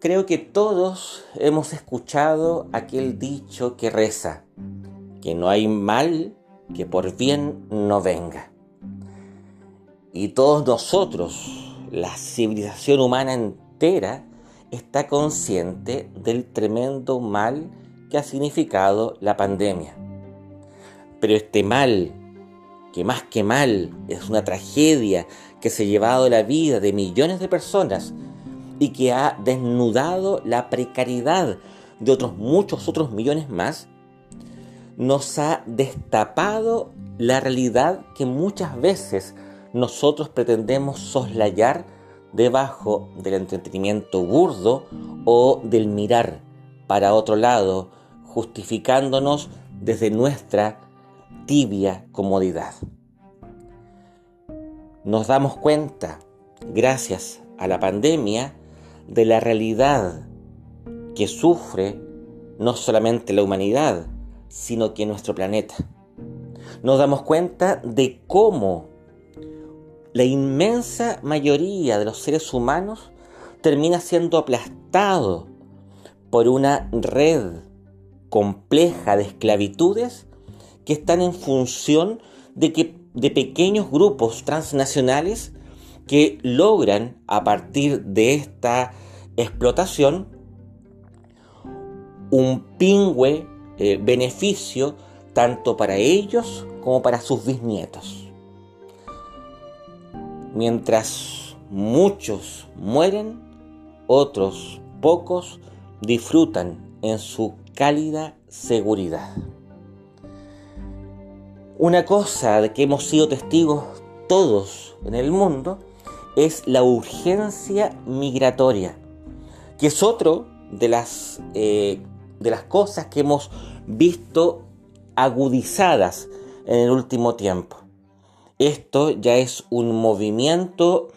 Creo que todos hemos escuchado aquel dicho que reza, que no hay mal que por bien no venga. Y todos nosotros, la civilización humana entera, está consciente del tremendo mal que ha significado la pandemia. Pero este mal, que más que mal es una tragedia que se ha llevado la vida de millones de personas y que ha desnudado la precariedad de otros muchos otros millones más, nos ha destapado la realidad que muchas veces nosotros pretendemos soslayar debajo del entretenimiento burdo o del mirar para otro lado, justificándonos desde nuestra tibia comodidad. Nos damos cuenta, gracias a la pandemia, de la realidad que sufre no solamente la humanidad, sino que nuestro planeta. Nos damos cuenta de cómo la inmensa mayoría de los seres humanos termina siendo aplastado por una red compleja de esclavitudes que están en función de, que, de pequeños grupos transnacionales que logran a partir de esta explotación un pingüe eh, beneficio tanto para ellos como para sus bisnietos. Mientras muchos mueren, otros pocos disfrutan en su cálida seguridad. Una cosa de que hemos sido testigos todos en el mundo es la urgencia migratoria, que es otro de las, eh, de las cosas que hemos visto agudizadas en el último tiempo. Esto ya es un movimiento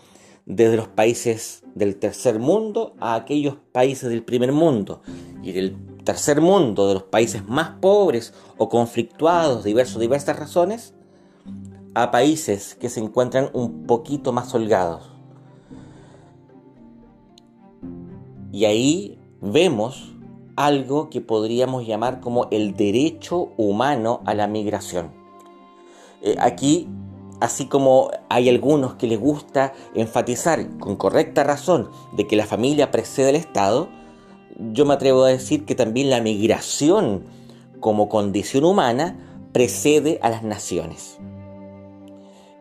desde los países del tercer mundo a aquellos países del primer mundo. Y del tercer mundo, de los países más pobres o conflictuados, diversos, diversas razones, a países que se encuentran un poquito más holgados. Y ahí vemos algo que podríamos llamar como el derecho humano a la migración. Eh, aquí así como hay algunos que les gusta enfatizar con correcta razón de que la familia precede al Estado, yo me atrevo a decir que también la migración como condición humana precede a las naciones.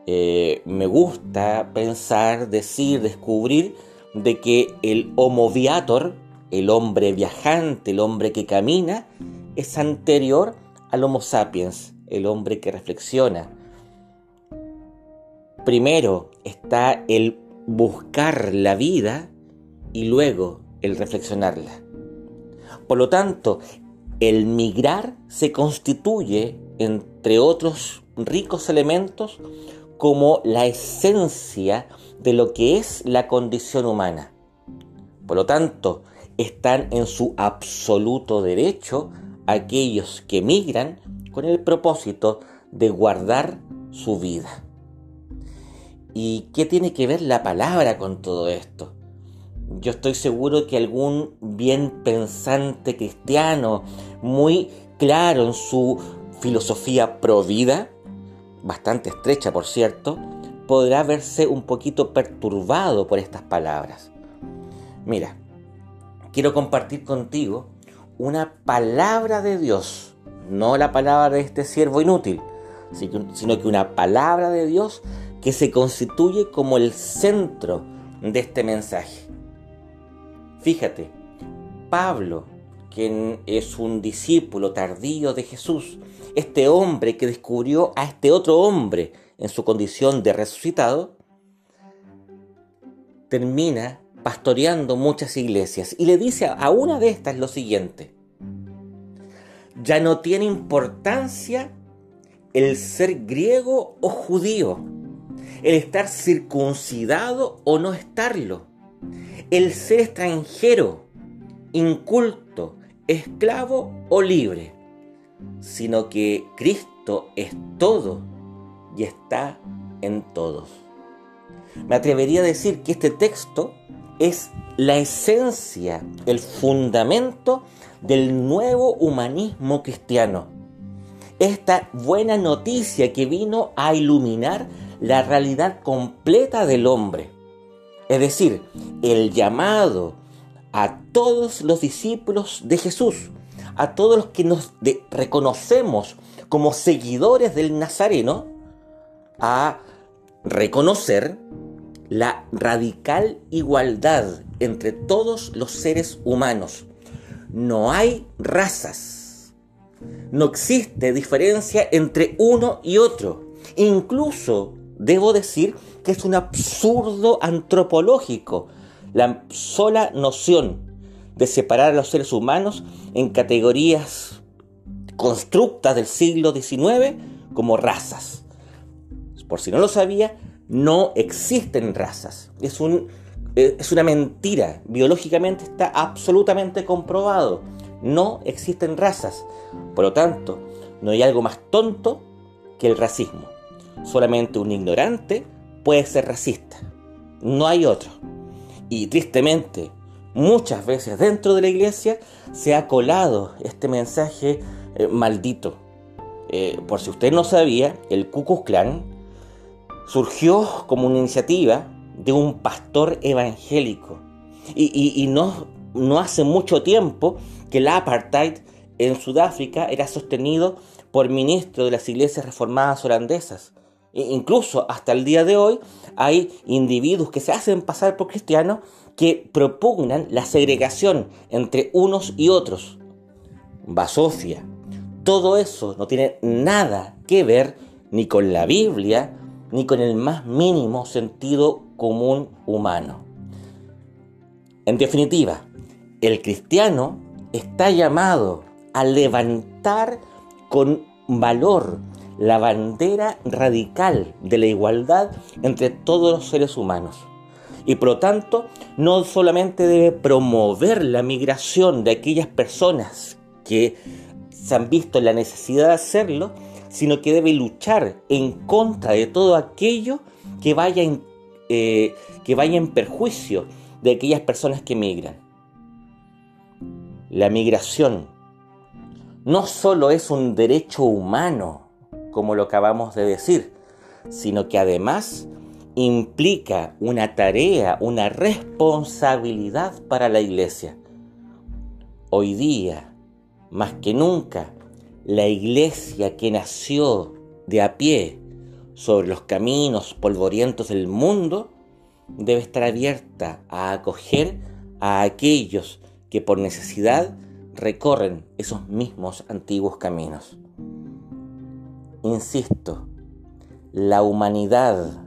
Eh, me gusta pensar, decir, descubrir de que el homo viator, el hombre viajante, el hombre que camina, es anterior al homo sapiens, el hombre que reflexiona, Primero está el buscar la vida y luego el reflexionarla. Por lo tanto, el migrar se constituye, entre otros ricos elementos, como la esencia de lo que es la condición humana. Por lo tanto, están en su absoluto derecho aquellos que migran con el propósito de guardar su vida. ¿Y qué tiene que ver la palabra con todo esto? Yo estoy seguro que algún bien pensante cristiano, muy claro en su filosofía pro vida, bastante estrecha por cierto, podrá verse un poquito perturbado por estas palabras. Mira, quiero compartir contigo una palabra de Dios, no la palabra de este siervo inútil, sino que una palabra de Dios que se constituye como el centro de este mensaje. Fíjate, Pablo, quien es un discípulo tardío de Jesús, este hombre que descubrió a este otro hombre en su condición de resucitado, termina pastoreando muchas iglesias y le dice a una de estas lo siguiente, ya no tiene importancia el ser griego o judío, el estar circuncidado o no estarlo, el ser extranjero, inculto, esclavo o libre, sino que Cristo es todo y está en todos. Me atrevería a decir que este texto es la esencia, el fundamento del nuevo humanismo cristiano. Esta buena noticia que vino a iluminar la realidad completa del hombre. Es decir, el llamado a todos los discípulos de Jesús, a todos los que nos reconocemos como seguidores del Nazareno, a reconocer la radical igualdad entre todos los seres humanos. No hay razas. No existe diferencia entre uno y otro. Incluso debo decir que es un absurdo antropológico la sola noción de separar a los seres humanos en categorías constructas del siglo XIX como razas. Por si no lo sabía, no existen razas. Es, un, eh, es una mentira. Biológicamente está absolutamente comprobado. No existen razas. Por lo tanto, no hay algo más tonto que el racismo. Solamente un ignorante puede ser racista. No hay otro. Y tristemente, muchas veces dentro de la iglesia se ha colado este mensaje eh, maldito. Eh, por si usted no sabía, el Ku Klux Klan surgió como una iniciativa de un pastor evangélico. Y, no, no hace mucho tiempo que el apartheid en Sudáfrica era sostenido por ministros de las iglesias reformadas holandesas. E incluso hasta el día de hoy hay individuos que se hacen pasar por cristianos que propugnan la segregación entre unos y otros. Basofia. Todo eso no tiene nada que ver ni con la Biblia ni con el más mínimo sentido común humano. En definitiva, el cristiano está llamado a levantar con valor la bandera radical de la igualdad entre todos los seres humanos. Y por lo tanto, no solamente debe promover la migración de aquellas personas que se han visto en la necesidad de hacerlo, sino que debe luchar en contra de todo aquello que vaya en, eh, que vaya en perjuicio de aquellas personas que migran. La migración no solo es un derecho humano, como lo acabamos de decir, sino que además implica una tarea, una responsabilidad para la iglesia. Hoy día, más que nunca, la iglesia que nació de a pie sobre los caminos polvorientos del mundo debe estar abierta a acoger a aquellos que por necesidad recorren esos mismos antiguos caminos. Insisto, la humanidad,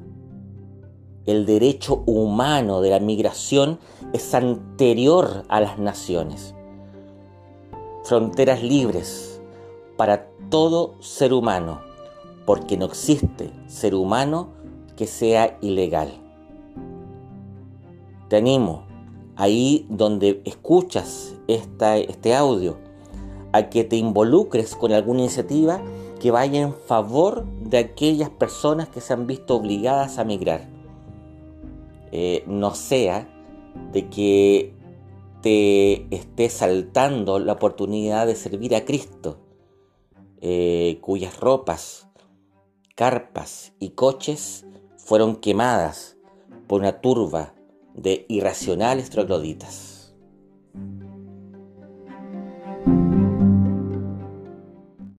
el derecho humano de la migración es anterior a las naciones. Fronteras libres para todo ser humano, porque no existe ser humano que sea ilegal. Te animo, ahí donde escuchas este audio, a que te involucres con alguna iniciativa que vaya en favor de aquellas personas que se han visto obligadas a migrar. Eh, no sea de que te esté saltando la oportunidad de servir a Cristo, eh, cuyas ropas, carpas y coches fueron quemadas por una turba de irracionales trogloditas.